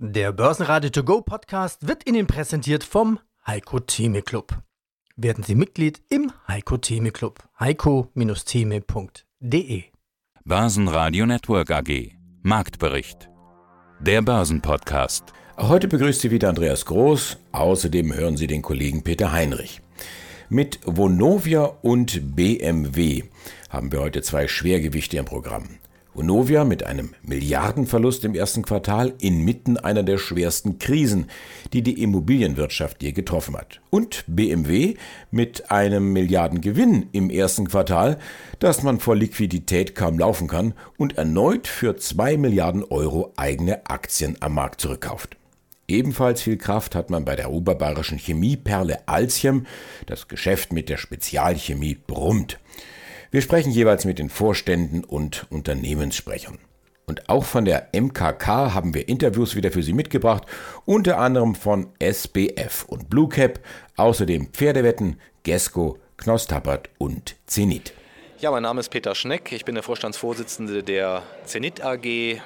Der Börsenradio To Go Podcast wird Ihnen präsentiert vom Heiko Theme Club. Werden Sie Mitglied im Heiko Theme Club. heiko-theme.de Börsenradio Network AG Marktbericht Der Börsenpodcast Heute begrüßt Sie wieder Andreas Groß. Außerdem hören Sie den Kollegen Peter Heinrich. Mit Vonovia und BMW haben wir heute zwei Schwergewichte im Programm. Vonovia mit einem Milliardenverlust im ersten Quartal inmitten einer der schwersten Krisen, die die Immobilienwirtschaft je getroffen hat. Und BMW mit einem Milliardengewinn im ersten Quartal, das man vor Liquidität kaum laufen kann und erneut für zwei Milliarden Euro eigene Aktien am Markt zurückkauft. Ebenfalls viel Kraft hat man bei der oberbayerischen Chemieperle Alzchem. Das Geschäft mit der Spezialchemie brummt. Wir sprechen jeweils mit den Vorständen und Unternehmenssprechern. Und auch von der MKK haben wir Interviews wieder für Sie mitgebracht, unter anderem von SBF und Blue Cap, außerdem Pferdewetten, Gesco, Knoss Tappert und Zenit. Ja, mein Name ist Peter Schneck, ich bin der Vorstandsvorsitzende der Zenit AG.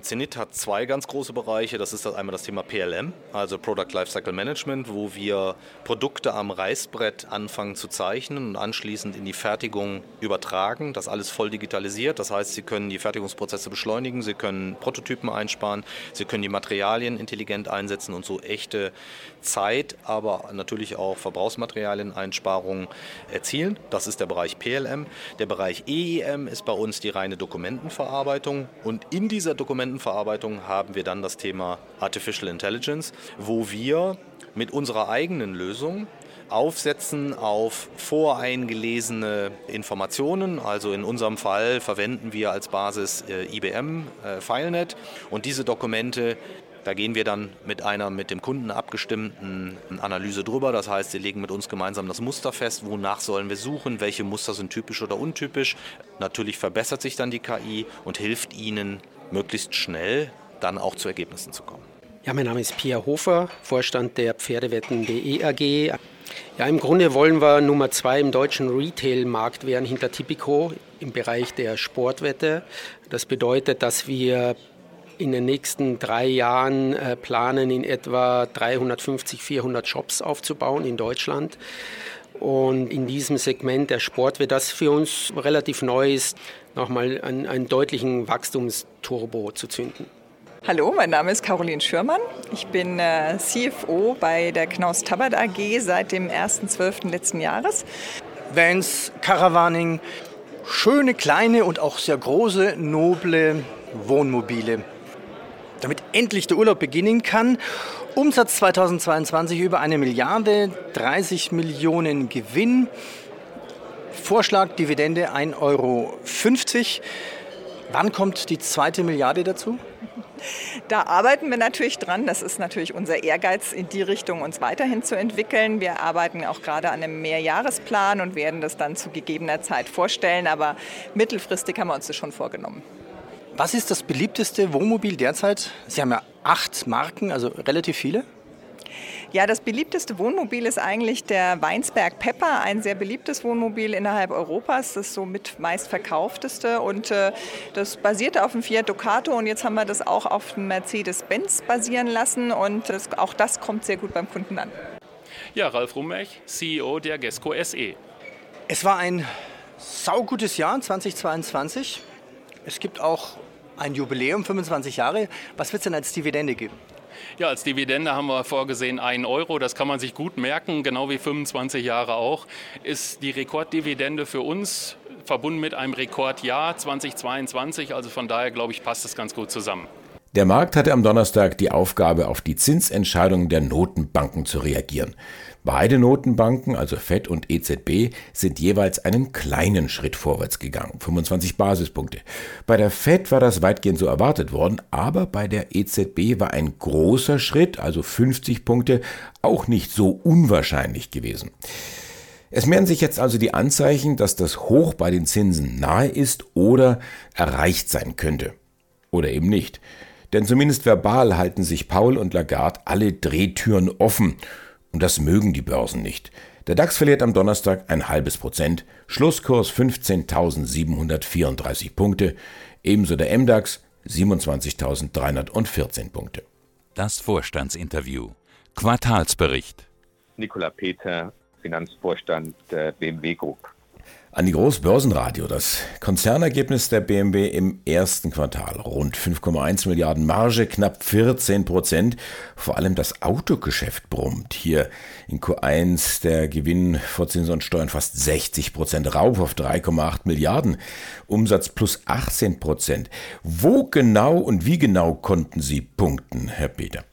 Zenit hat zwei ganz große Bereiche. Das ist einmal das Thema PLM, also Product Lifecycle Management, wo wir Produkte am Reißbrett anfangen zu zeichnen und anschließend in die Fertigung übertragen. Das alles voll digitalisiert. Das heißt, Sie können die Fertigungsprozesse beschleunigen, Sie können Prototypen einsparen, Sie können die Materialien intelligent einsetzen und so echte Zeit, aber natürlich auch Verbrauchsmaterialieneinsparungen erzielen. Das ist der Bereich PLM. Der Bereich EIM ist bei uns die reine Dokumentenverarbeitung und in dieser Dokumentenverarbeitung Datenverarbeitung haben wir dann das Thema Artificial Intelligence, wo wir mit unserer eigenen Lösung aufsetzen auf voreingelesene Informationen. Also in unserem Fall verwenden wir als Basis äh, IBM äh, FileNet und diese Dokumente da gehen wir dann mit einer mit dem Kunden abgestimmten Analyse drüber. Das heißt, sie legen mit uns gemeinsam das Muster fest, wonach sollen wir suchen, welche Muster sind typisch oder untypisch. Natürlich verbessert sich dann die KI und hilft ihnen möglichst schnell dann auch zu Ergebnissen zu kommen. Ja, mein Name ist Pia Hofer, Vorstand der Pferdewetten.de AG. Ja, im Grunde wollen wir Nummer zwei im deutschen Retail-Markt werden hinter Tipico im Bereich der Sportwette. Das bedeutet, dass wir in den nächsten drei Jahren äh, planen, in etwa 350, 400 Shops aufzubauen in Deutschland. Und in diesem Segment der Sport wird das für uns relativ neu ist, nochmal einen, einen deutlichen Wachstumsturbo zu zünden. Hallo, mein Name ist Caroline Schürmann. Ich bin äh, CFO bei der Knaus Tabbert AG seit dem 1.12. letzten Jahres. Vans, Caravaning, schöne kleine und auch sehr große, noble Wohnmobile. Damit endlich der Urlaub beginnen kann Umsatz 2022 über eine Milliarde, 30 Millionen Gewinn. Vorschlag Dividende 1,50 Euro. Wann kommt die zweite Milliarde dazu? Da arbeiten wir natürlich dran. Das ist natürlich unser Ehrgeiz, in die Richtung uns weiterhin zu entwickeln. Wir arbeiten auch gerade an einem Mehrjahresplan und werden das dann zu gegebener Zeit vorstellen. Aber mittelfristig haben wir uns das schon vorgenommen. Was ist das beliebteste Wohnmobil derzeit? Sie haben ja acht Marken, also relativ viele. Ja, das beliebteste Wohnmobil ist eigentlich der Weinsberg Pepper, ein sehr beliebtes Wohnmobil innerhalb Europas. Das ist somit meistverkaufteste und äh, das basierte auf dem Fiat Ducato und jetzt haben wir das auch auf dem Mercedes-Benz basieren lassen und das, auch das kommt sehr gut beim Kunden an. Ja, Ralf Rummech, CEO der Gesco SE. Es war ein saugutes Jahr 2022. Es gibt auch ein Jubiläum, 25 Jahre. Was wird es denn als Dividende geben? Ja, als Dividende haben wir vorgesehen 1 Euro. Das kann man sich gut merken, genau wie 25 Jahre auch. Ist die Rekorddividende für uns verbunden mit einem Rekordjahr 2022. Also von daher glaube ich, passt das ganz gut zusammen. Der Markt hatte am Donnerstag die Aufgabe, auf die Zinsentscheidungen der Notenbanken zu reagieren. Beide Notenbanken, also Fed und EZB, sind jeweils einen kleinen Schritt vorwärts gegangen, 25 Basispunkte. Bei der Fed war das weitgehend so erwartet worden, aber bei der EZB war ein großer Schritt, also 50 Punkte, auch nicht so unwahrscheinlich gewesen. Es mehren sich jetzt also die Anzeichen, dass das Hoch bei den Zinsen nahe ist oder erreicht sein könnte. Oder eben nicht. Denn zumindest verbal halten sich Paul und Lagarde alle Drehtüren offen. Und das mögen die Börsen nicht. Der DAX verliert am Donnerstag ein halbes Prozent, Schlusskurs 15.734 Punkte, ebenso der MDAX 27.314 Punkte. Das Vorstandsinterview. Quartalsbericht. Nikola Peter, Finanzvorstand der BMW Group. An die Großbörsenradio. Das Konzernergebnis der BMW im ersten Quartal. Rund 5,1 Milliarden Marge, knapp 14 Prozent. Vor allem das Autogeschäft brummt. Hier in Q1 der Gewinn vor Zinsen und Steuern fast 60 Prozent. Raub auf 3,8 Milliarden. Umsatz plus 18 Prozent. Wo genau und wie genau konnten Sie punkten, Herr Peter?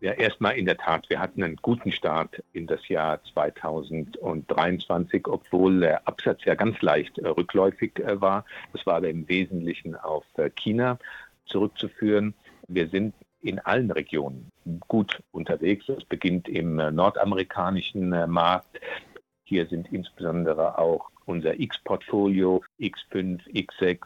Ja, erstmal in der Tat, wir hatten einen guten Start in das Jahr 2023, obwohl der Absatz ja ganz leicht äh, rückläufig äh, war. Das war aber im Wesentlichen auf äh, China zurückzuführen. Wir sind in allen Regionen gut unterwegs. Es beginnt im nordamerikanischen Markt. Hier sind insbesondere auch unser X-Portfolio, X5, X6,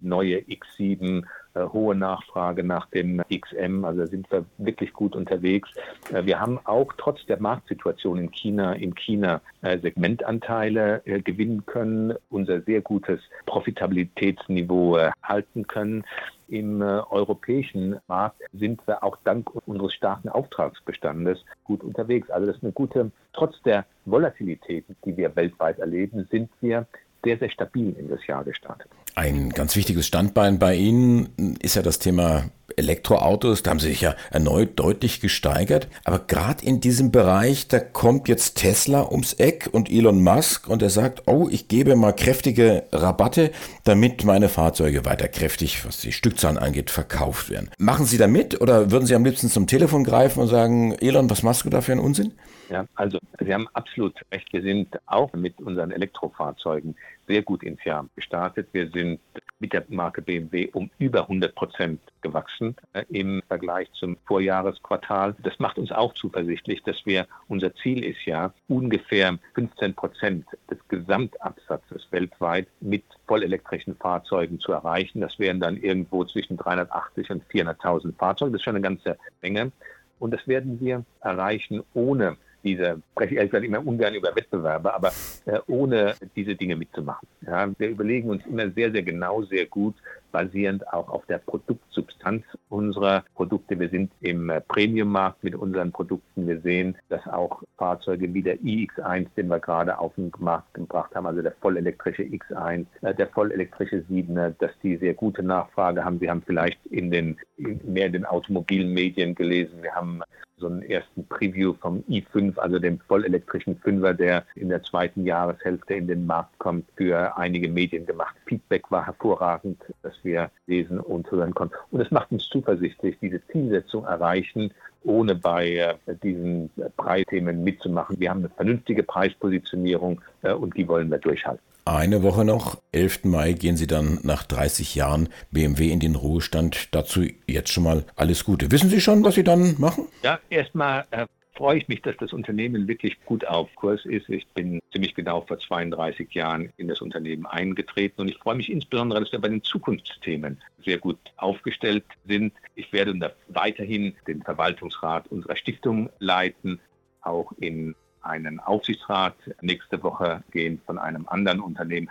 neue X7, äh, hohe Nachfrage nach dem XM. Also sind wir wirklich gut unterwegs. Äh, wir haben auch trotz der Marktsituation in China, in China äh, Segmentanteile äh, gewinnen können, unser sehr gutes Profitabilitätsniveau äh, halten können. Im äh, europäischen Markt sind wir auch dank unseres starken Auftragsbestandes gut unterwegs. Also das ist eine gute, trotz der Volatilität, die wir weltweit erleben, sind wir sehr, sehr stabil in das Jahr gestartet. Ein ganz wichtiges Standbein bei Ihnen ist ja das Thema Elektroautos. Da haben Sie sich ja erneut deutlich gesteigert. Aber gerade in diesem Bereich, da kommt jetzt Tesla ums Eck und Elon Musk und er sagt, oh, ich gebe mal kräftige Rabatte, damit meine Fahrzeuge weiter kräftig, was die Stückzahlen angeht, verkauft werden. Machen Sie da mit oder würden Sie am liebsten zum Telefon greifen und sagen, Elon, was machst du da für einen Unsinn? Ja, also Sie haben absolut recht. Wir sind auch mit unseren Elektrofahrzeugen sehr gut ins Jahr gestartet. Wir sind mit der Marke BMW um über 100 Prozent gewachsen äh, im Vergleich zum Vorjahresquartal. Das macht uns auch zuversichtlich, dass wir, unser Ziel ist ja, ungefähr 15 Prozent des Gesamtabsatzes weltweit mit vollelektrischen Fahrzeugen zu erreichen. Das wären dann irgendwo zwischen 380 und 400.000 Fahrzeuge. Das ist schon eine ganze Menge. Und das werden wir erreichen, ohne diese, spreche ich ehrlich gesagt immer ungern über Wettbewerbe, aber äh, ohne diese Dinge mitzumachen. Ja, wir überlegen uns immer sehr, sehr genau, sehr gut, basierend auch auf der Produktsubstanz unserer Produkte. Wir sind im äh, Premium-Markt mit unseren Produkten. Wir sehen, dass auch Fahrzeuge wie der iX1, den wir gerade auf den Markt gebracht haben, also der vollelektrische X1, äh, der vollelektrische 7er, dass die sehr gute Nachfrage haben. Sie haben vielleicht in den, mehr in den automobilen Medien gelesen. Wir haben so einen ersten Preview vom i5, also dem vollelektrischen Fünfer, der in der zweiten Jahreshälfte in den Markt kommt, für einige Medien gemacht. Feedback war hervorragend, das wir lesen und hören konnten. Und es macht uns zuversichtlich, diese Zielsetzung erreichen, ohne bei äh, diesen Preisthemen mitzumachen. Wir haben eine vernünftige Preispositionierung äh, und die wollen wir durchhalten. Eine Woche noch, 11. Mai, gehen Sie dann nach 30 Jahren BMW in den Ruhestand. Dazu jetzt schon mal alles Gute. Wissen Sie schon, was Sie dann machen? Ja, erstmal äh, freue ich mich, dass das Unternehmen wirklich gut auf Kurs ist. Ich bin ziemlich genau vor 32 Jahren in das Unternehmen eingetreten und ich freue mich insbesondere, dass wir bei den Zukunftsthemen sehr gut aufgestellt sind. Ich werde weiterhin den Verwaltungsrat unserer Stiftung leiten, auch in einen Aufsichtsrat nächste Woche gehen von einem anderen Unternehmen.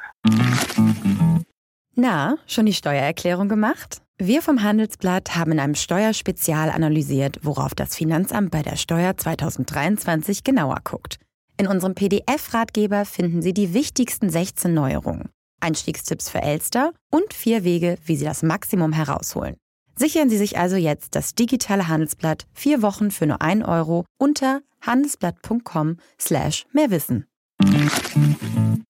Na, schon die Steuererklärung gemacht? Wir vom Handelsblatt haben in einem Steuerspezial analysiert, worauf das Finanzamt bei der Steuer 2023 genauer guckt. In unserem PDF-Ratgeber finden Sie die wichtigsten 16 Neuerungen, Einstiegstipps für Elster und vier Wege, wie Sie das Maximum herausholen. Sichern Sie sich also jetzt das digitale Handelsblatt vier Wochen für nur 1 Euro unter handelsblatt.com slash mehrwissen.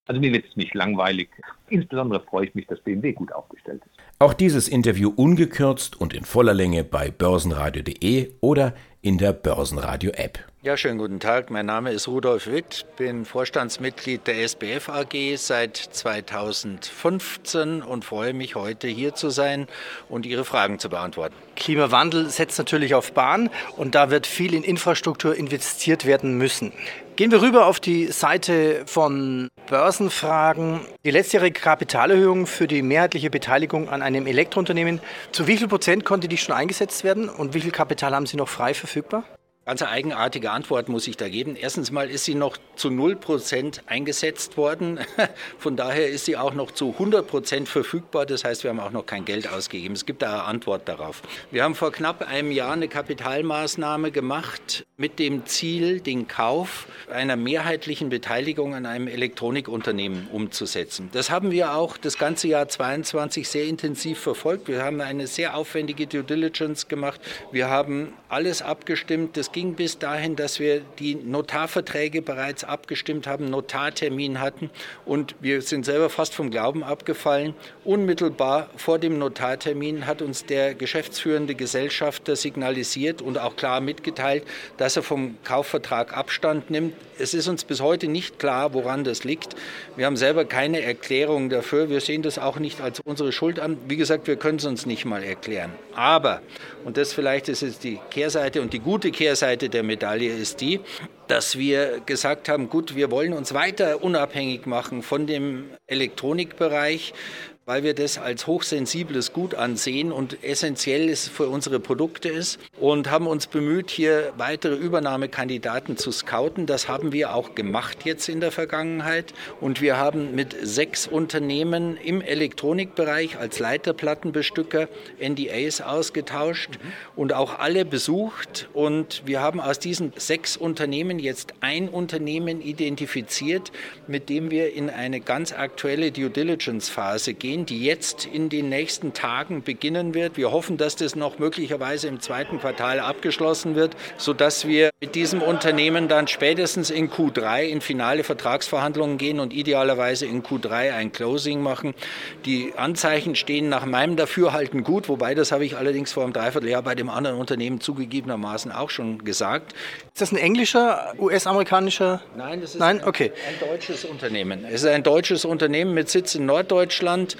Also mir wird es nicht langweilig. Insbesondere freue ich mich, dass BMW gut aufgestellt ist. Auch dieses Interview ungekürzt und in voller Länge bei börsenradio.de oder in der Börsenradio-App. Ja, schönen guten Tag. Mein Name ist Rudolf Witt, bin Vorstandsmitglied der SBF AG seit 2015 und freue mich, heute hier zu sein und Ihre Fragen zu beantworten. Klimawandel setzt natürlich auf Bahn und da wird viel in Infrastruktur investiert werden müssen. Gehen wir rüber auf die Seite von Börsenfragen. Die letztjährige Kapitalerhöhung für die mehrheitliche Beteiligung an einem Elektrounternehmen. Zu wie viel Prozent konnte die schon eingesetzt werden und wie viel Kapital haben Sie noch frei verfügbar? Ganz eigenartige Antwort muss ich da geben. Erstens mal ist sie noch zu 0% eingesetzt worden. Von daher ist sie auch noch zu 100% verfügbar. Das heißt, wir haben auch noch kein Geld ausgegeben. Es gibt da eine Antwort darauf. Wir haben vor knapp einem Jahr eine Kapitalmaßnahme gemacht mit dem Ziel, den Kauf einer mehrheitlichen Beteiligung an einem Elektronikunternehmen umzusetzen. Das haben wir auch das ganze Jahr 22 sehr intensiv verfolgt. Wir haben eine sehr aufwendige Due Diligence gemacht. Wir haben alles abgestimmt. Das ging bis dahin, dass wir die Notarverträge bereits abgestimmt haben, Notartermin hatten und wir sind selber fast vom Glauben abgefallen. Unmittelbar vor dem Notartermin hat uns der geschäftsführende Gesellschafter signalisiert und auch klar mitgeteilt, dass er vom Kaufvertrag Abstand nimmt. Es ist uns bis heute nicht klar, woran das liegt. Wir haben selber keine Erklärung dafür. Wir sehen das auch nicht als unsere Schuld an. Wie gesagt, wir können es uns nicht mal erklären. Aber, und das vielleicht ist jetzt die Kehrseite und die gute Kehrseite der Medaille ist die, dass wir gesagt haben, gut, wir wollen uns weiter unabhängig machen von dem Elektronikbereich weil wir das als hochsensibles Gut ansehen und essentiell ist für unsere Produkte ist und haben uns bemüht, hier weitere Übernahmekandidaten zu scouten. Das haben wir auch gemacht jetzt in der Vergangenheit und wir haben mit sechs Unternehmen im Elektronikbereich als Leiterplattenbestücker NDAs ausgetauscht und auch alle besucht und wir haben aus diesen sechs Unternehmen jetzt ein Unternehmen identifiziert, mit dem wir in eine ganz aktuelle Due Diligence Phase gehen gehen, die jetzt in den nächsten Tagen beginnen wird. Wir hoffen, dass das noch möglicherweise im zweiten Quartal abgeschlossen wird, sodass wir mit diesem Unternehmen dann spätestens in Q3 in finale Vertragsverhandlungen gehen und idealerweise in Q3 ein Closing machen. Die Anzeichen stehen nach meinem Dafürhalten gut, wobei das habe ich allerdings vor einem Dreivierteljahr bei dem anderen Unternehmen zugegebenermaßen auch schon gesagt. Ist das ein englischer, US-amerikanischer? Nein, das ist Nein? Ein, okay. ein deutsches Unternehmen. Es ist ein deutsches Unternehmen mit Sitz in Norddeutschland,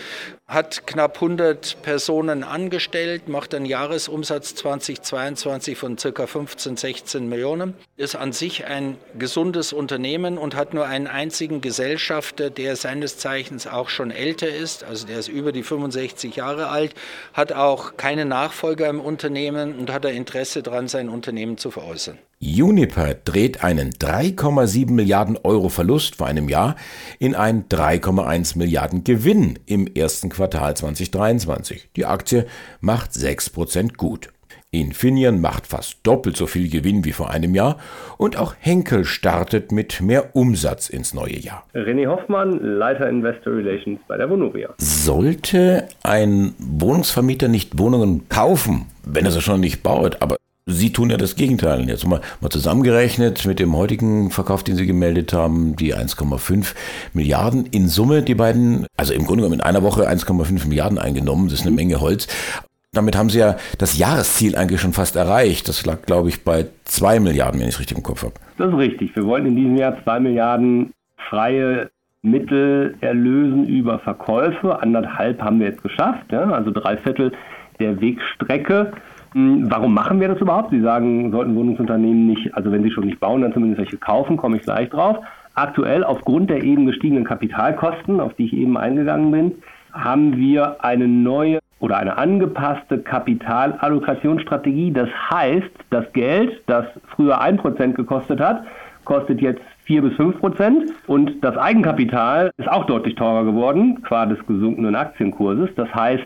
hat knapp 100 Personen angestellt, macht einen Jahresumsatz 2022 von ca. 15, 16 Millionen, ist an sich ein gesundes Unternehmen und hat nur einen einzigen Gesellschafter, der seines Zeichens auch schon älter ist, also der ist über die 65 Jahre alt, hat auch keine Nachfolger im Unternehmen und hat ein Interesse daran, sein Unternehmen zu veräußern. Uniper dreht einen 3,7 Milliarden Euro Verlust vor einem Jahr in einen 3,1 Milliarden Gewinn im ersten Quartal 2023. Die Aktie macht 6% gut. Infineon macht fast doppelt so viel Gewinn wie vor einem Jahr und auch Henkel startet mit mehr Umsatz ins neue Jahr. René Hoffmann, Leiter Investor Relations bei der Vonovia. Sollte ein Wohnungsvermieter nicht Wohnungen kaufen, wenn er sie schon nicht baut, aber Sie tun ja das Gegenteil. Jetzt mal, mal zusammengerechnet mit dem heutigen Verkauf, den Sie gemeldet haben, die 1,5 Milliarden in Summe, die beiden, also im Grunde genommen in einer Woche 1,5 Milliarden eingenommen, das ist eine Menge Holz. Damit haben Sie ja das Jahresziel eigentlich schon fast erreicht. Das lag, glaube ich, bei 2 Milliarden, wenn ich es richtig im Kopf habe. Das ist richtig. Wir wollten in diesem Jahr 2 Milliarden freie Mittel erlösen über Verkäufe. Anderthalb haben wir jetzt geschafft, ja? also drei Viertel der Wegstrecke. Hm, warum machen wir das überhaupt? Sie sagen, sollten Wohnungsunternehmen nicht, also wenn sie schon nicht bauen, dann zumindest welche kaufen, komme ich gleich drauf. Aktuell, aufgrund der eben gestiegenen Kapitalkosten, auf die ich eben eingegangen bin, haben wir eine neue oder eine angepasste Kapitalallokationsstrategie. Das heißt, das Geld, das früher 1% gekostet hat, kostet jetzt 4 bis 5 Prozent. Und das Eigenkapital ist auch deutlich teurer geworden, qua des gesunkenen Aktienkurses. Das heißt,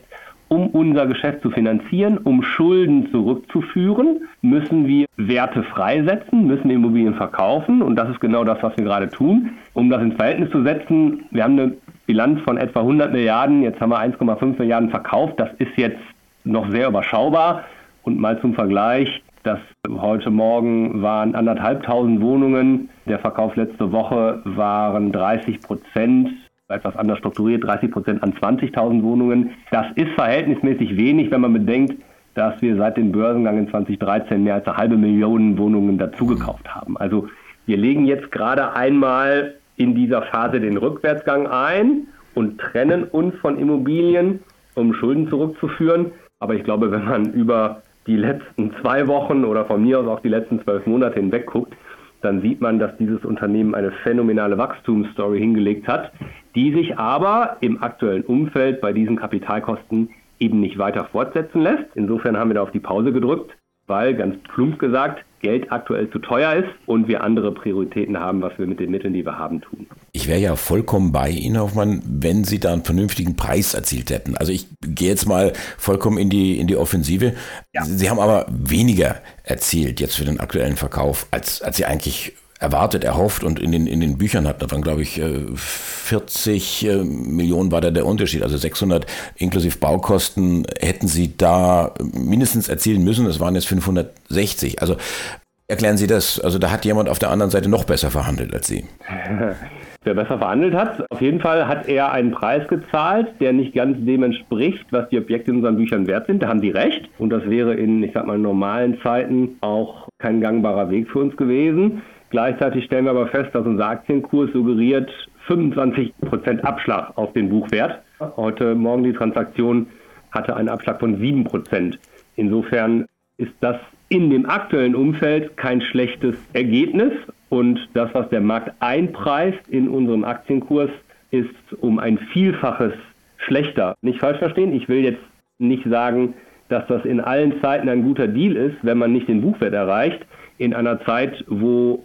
um unser Geschäft zu finanzieren, um Schulden zurückzuführen, müssen wir Werte freisetzen, müssen Immobilien verkaufen. Und das ist genau das, was wir gerade tun. Um das ins Verhältnis zu setzen, wir haben eine Bilanz von etwa 100 Milliarden, jetzt haben wir 1,5 Milliarden verkauft, das ist jetzt noch sehr überschaubar. Und mal zum Vergleich, das heute Morgen waren anderthalbtausend Wohnungen, der Verkauf letzte Woche waren 30 Prozent etwas anders strukturiert, 30 Prozent an 20.000 Wohnungen. Das ist verhältnismäßig wenig, wenn man bedenkt, dass wir seit dem Börsengang in 2013 mehr als eine halbe Million Wohnungen dazugekauft haben. Also wir legen jetzt gerade einmal in dieser Phase den Rückwärtsgang ein und trennen uns von Immobilien, um Schulden zurückzuführen. Aber ich glaube, wenn man über die letzten zwei Wochen oder von mir aus auch die letzten zwölf Monate hinweg guckt, dann sieht man, dass dieses Unternehmen eine phänomenale Wachstumsstory hingelegt hat, die sich aber im aktuellen Umfeld bei diesen Kapitalkosten eben nicht weiter fortsetzen lässt. Insofern haben wir da auf die Pause gedrückt, weil ganz plump gesagt, Geld aktuell zu teuer ist und wir andere Prioritäten haben, was wir mit den Mitteln, die wir haben, tun. Ich wäre ja vollkommen bei Ihnen, Hoffmann, wenn Sie da einen vernünftigen Preis erzielt hätten. Also ich gehe jetzt mal vollkommen in die, in die Offensive. Ja. Sie haben aber weniger erzielt jetzt für den aktuellen Verkauf, als, als Sie eigentlich erwartet, erhofft und in den, in den Büchern hat, da waren glaube ich 40 äh, Millionen war da der Unterschied, also 600 inklusive Baukosten hätten Sie da mindestens erzielen müssen, das waren jetzt 560. Also erklären Sie das, also da hat jemand auf der anderen Seite noch besser verhandelt als Sie. Wer besser verhandelt hat, auf jeden Fall hat er einen Preis gezahlt, der nicht ganz dem entspricht, was die Objekte in unseren Büchern wert sind. Da haben die recht. Und das wäre in, ich sag mal, normalen Zeiten auch kein gangbarer Weg für uns gewesen. Gleichzeitig stellen wir aber fest, dass unser Aktienkurs suggeriert 25% Abschlag auf den Buchwert. Heute Morgen die Transaktion hatte einen Abschlag von 7%. Insofern ist das in dem aktuellen Umfeld kein schlechtes Ergebnis. Und das, was der Markt einpreist in unserem Aktienkurs, ist um ein Vielfaches schlechter. Nicht falsch verstehen, ich will jetzt nicht sagen, dass das in allen Zeiten ein guter Deal ist, wenn man nicht den Buchwert erreicht. In einer Zeit, wo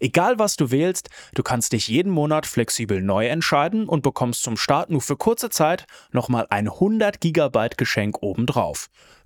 Egal was du wählst, du kannst dich jeden Monat flexibel neu entscheiden und bekommst zum Start nur für kurze Zeit nochmal ein 100 GB Geschenk obendrauf.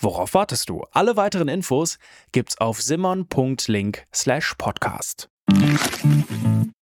Worauf wartest du? Alle weiteren Infos gibt's auf simon.link/podcast.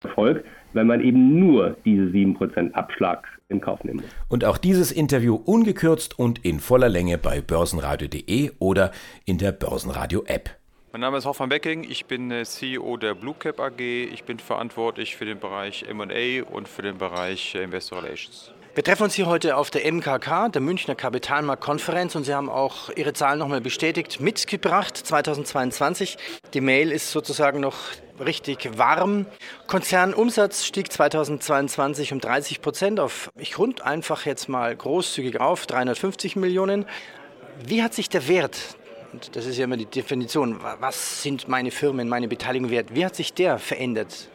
Erfolg, wenn man eben nur diese 7% Abschlag in Kauf nimmt. Und auch dieses Interview ungekürzt und in voller Länge bei börsenradio.de oder in der Börsenradio-App. Mein Name ist Hoffmann Becking, ich bin äh, CEO der Blue Cap AG. Ich bin verantwortlich für den Bereich MA und für den Bereich äh, Investor Relations. Wir treffen uns hier heute auf der MKK, der Münchner Kapitalmarktkonferenz, und Sie haben auch Ihre Zahlen nochmal bestätigt, mitgebracht 2022. Die Mail ist sozusagen noch richtig warm. Konzernumsatz stieg 2022 um 30 Prozent auf, ich rund einfach jetzt mal großzügig auf, 350 Millionen. Wie hat sich der Wert, und das ist ja immer die Definition, was sind meine Firmen, meine Beteiligung wert, wie hat sich der verändert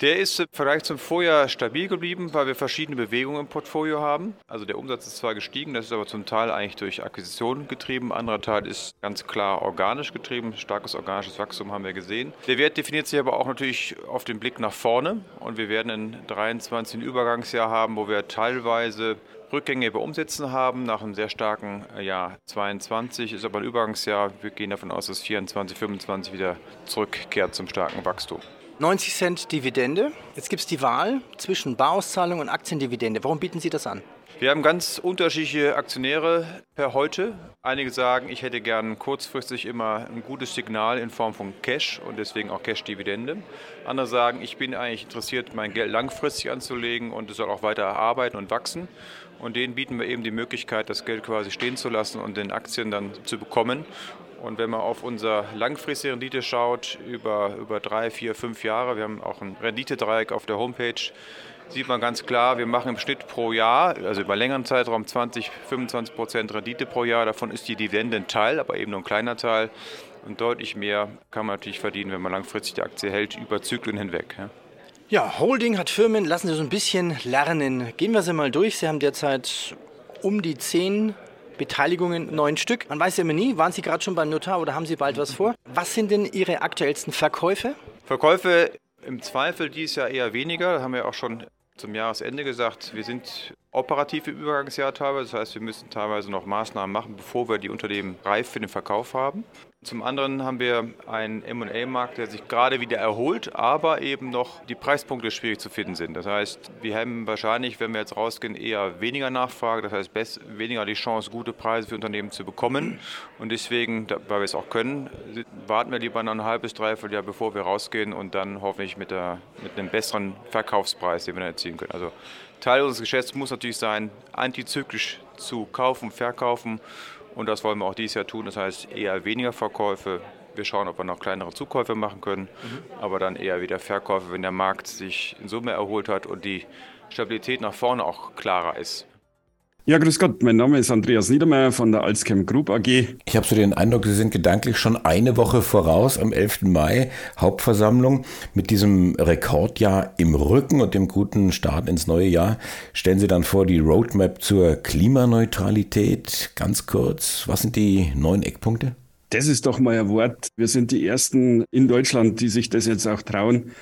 der ist im Vergleich zum Vorjahr stabil geblieben, weil wir verschiedene Bewegungen im Portfolio haben. Also der Umsatz ist zwar gestiegen, das ist aber zum Teil eigentlich durch Akquisitionen getrieben, anderer Teil ist ganz klar organisch getrieben. Starkes organisches Wachstum haben wir gesehen. Der Wert definiert sich aber auch natürlich auf den Blick nach vorne und wir werden in 23 ein Übergangsjahr haben, wo wir teilweise Rückgänge bei Umsätzen haben nach einem sehr starken äh, Jahr 22 ist aber ein Übergangsjahr. Wir gehen davon aus, dass 24, 25 wieder zurückkehrt zum starken Wachstum. 90 Cent Dividende. Jetzt gibt es die Wahl zwischen Barauszahlung und Aktiendividende. Warum bieten Sie das an? Wir haben ganz unterschiedliche Aktionäre per heute. Einige sagen, ich hätte gern kurzfristig immer ein gutes Signal in Form von Cash und deswegen auch Cash-Dividende. Andere sagen, ich bin eigentlich interessiert, mein Geld langfristig anzulegen und es soll auch weiter arbeiten und wachsen. Und denen bieten wir eben die Möglichkeit, das Geld quasi stehen zu lassen und den Aktien dann zu bekommen. Und wenn man auf unser langfristige Rendite schaut, über, über drei, vier, fünf Jahre, wir haben auch ein Renditedreieck auf der Homepage, sieht man ganz klar, wir machen im Schnitt pro Jahr, also über längeren Zeitraum 20, 25 Prozent Rendite pro Jahr. Davon ist die Dividende ein Teil, aber eben nur ein kleiner Teil. Und deutlich mehr kann man natürlich verdienen, wenn man langfristig die Aktie hält, über Zyklen hinweg. Ja. Ja, Holding hat Firmen, lassen Sie so ein bisschen lernen. Gehen wir sie mal durch. Sie haben derzeit um die zehn Beteiligungen, neun Stück. Man weiß ja immer nie, waren Sie gerade schon beim Notar oder haben Sie bald was vor? Was sind denn Ihre aktuellsten Verkäufe? Verkäufe im Zweifel dies Jahr eher weniger. Das haben wir auch schon zum Jahresende gesagt. Wir sind operativ im Übergangsjahr teilweise. Das heißt, wir müssen teilweise noch Maßnahmen machen, bevor wir die Unternehmen reif für den Verkauf haben. Zum anderen haben wir einen M&A-Markt, der sich gerade wieder erholt, aber eben noch die Preispunkte schwierig zu finden sind. Das heißt, wir haben wahrscheinlich, wenn wir jetzt rausgehen, eher weniger Nachfrage, das heißt weniger die Chance, gute Preise für Unternehmen zu bekommen. Und deswegen, weil wir es auch können, warten wir lieber noch ein halbes, dreiviertel Jahr, bevor wir rausgehen und dann hoffentlich mit, der, mit einem besseren Verkaufspreis, den wir dann erzielen können. Also Teil unseres Geschäfts muss natürlich sein, antizyklisch zu kaufen, verkaufen und das wollen wir auch dieses Jahr tun. Das heißt eher weniger Verkäufe. Wir schauen, ob wir noch kleinere Zukäufe machen können, mhm. aber dann eher wieder Verkäufe, wenn der Markt sich in Summe erholt hat und die Stabilität nach vorne auch klarer ist. Ja, grüß Gott, mein Name ist Andreas Niedermeyer von der Alzchem Group AG. Ich habe so den Eindruck, Sie sind gedanklich schon eine Woche voraus am 11. Mai, Hauptversammlung, mit diesem Rekordjahr im Rücken und dem guten Start ins neue Jahr. Stellen Sie dann vor die Roadmap zur Klimaneutralität. Ganz kurz, was sind die neuen Eckpunkte? Das ist doch mal ein Wort. Wir sind die Ersten in Deutschland, die sich das jetzt auch trauen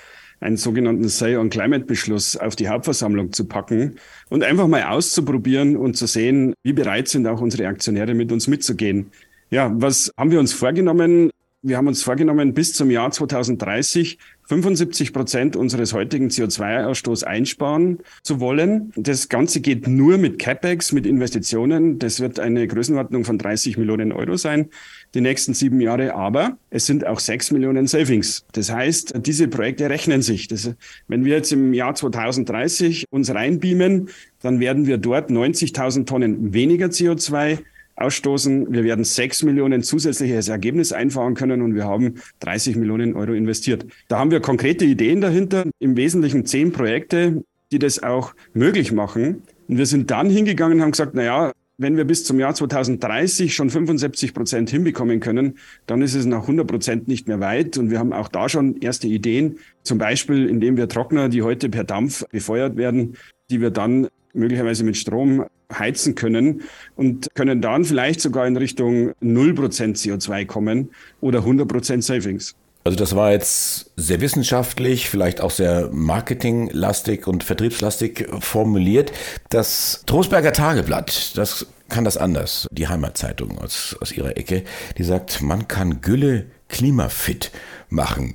einen sogenannten Say on Climate Beschluss auf die Hauptversammlung zu packen und einfach mal auszuprobieren und zu sehen, wie bereit sind auch unsere Aktionäre mit uns mitzugehen. Ja, was haben wir uns vorgenommen? Wir haben uns vorgenommen, bis zum Jahr 2030 75 Prozent unseres heutigen CO2-Ausstoßes einsparen zu wollen. Das Ganze geht nur mit CapEx, mit Investitionen. Das wird eine Größenordnung von 30 Millionen Euro sein, die nächsten sieben Jahre. Aber es sind auch sechs Millionen Savings. Das heißt, diese Projekte rechnen sich. Das, wenn wir jetzt im Jahr 2030 uns reinbeamen, dann werden wir dort 90.000 Tonnen weniger CO2 ausstoßen. Wir werden sechs Millionen zusätzliches Ergebnis einfahren können und wir haben 30 Millionen Euro investiert. Da haben wir konkrete Ideen dahinter, im Wesentlichen zehn Projekte, die das auch möglich machen. Und wir sind dann hingegangen und haben gesagt, na ja, wenn wir bis zum Jahr 2030 schon 75 Prozent hinbekommen können, dann ist es nach 100 Prozent nicht mehr weit. Und wir haben auch da schon erste Ideen, zum Beispiel indem wir Trockner, die heute per Dampf befeuert werden, die wir dann möglicherweise mit Strom heizen können und können dann vielleicht sogar in Richtung 0% CO2 kommen oder 100% Savings. Also das war jetzt sehr wissenschaftlich, vielleicht auch sehr marketinglastig und vertriebslastig formuliert. Das Trostberger Tageblatt, das kann das anders. Die Heimatzeitung aus, aus ihrer Ecke, die sagt, man kann Gülle klimafit machen.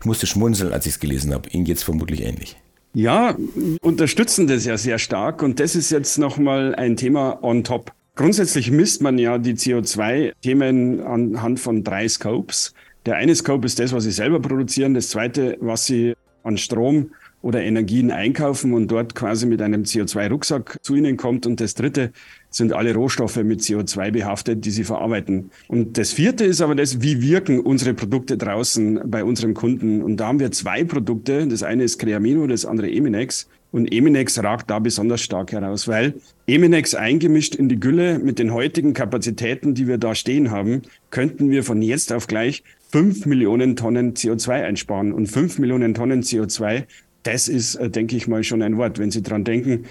Ich musste schmunzeln, als ich es gelesen habe. Ihnen geht es vermutlich ähnlich. Ja, unterstützen das ja sehr stark und das ist jetzt nochmal ein Thema on top. Grundsätzlich misst man ja die CO2-Themen anhand von drei Scopes. Der eine Scope ist das, was Sie selber produzieren, das zweite, was Sie an Strom oder Energien einkaufen und dort quasi mit einem CO2-Rucksack zu Ihnen kommt. Und das dritte sind alle Rohstoffe mit CO2 behaftet, die Sie verarbeiten. Und das vierte ist aber das, wie wirken unsere Produkte draußen bei unserem Kunden. Und da haben wir zwei Produkte. Das eine ist Creamino, das andere Eminex. Und Eminex ragt da besonders stark heraus, weil Eminex eingemischt in die Gülle mit den heutigen Kapazitäten, die wir da stehen haben, könnten wir von jetzt auf gleich fünf Millionen Tonnen CO2 einsparen. Und fünf Millionen Tonnen CO2 das ist, äh, denke ich mal, schon ein Wort. Wenn Sie dran denken,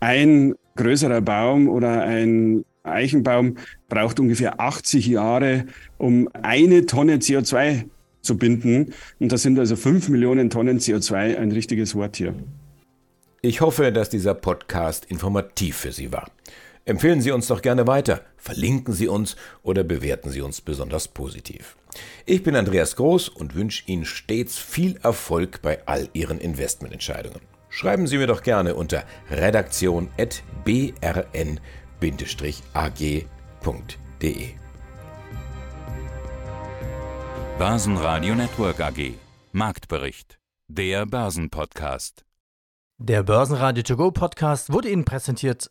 ein größerer Baum oder ein Eichenbaum braucht ungefähr 80 Jahre, um eine Tonne CO2 zu binden. Und das sind also 5 Millionen Tonnen CO2 ein richtiges Wort hier. Ich hoffe, dass dieser Podcast informativ für Sie war. Empfehlen Sie uns doch gerne weiter, verlinken Sie uns oder bewerten Sie uns besonders positiv. Ich bin Andreas Groß und wünsche Ihnen stets viel Erfolg bei all Ihren Investmententscheidungen. Schreiben Sie mir doch gerne unter redaktion.brn-ag.de. Börsenradio Network AG Marktbericht. Der Börsenpodcast. Der Börsenradio To Go Podcast wurde Ihnen präsentiert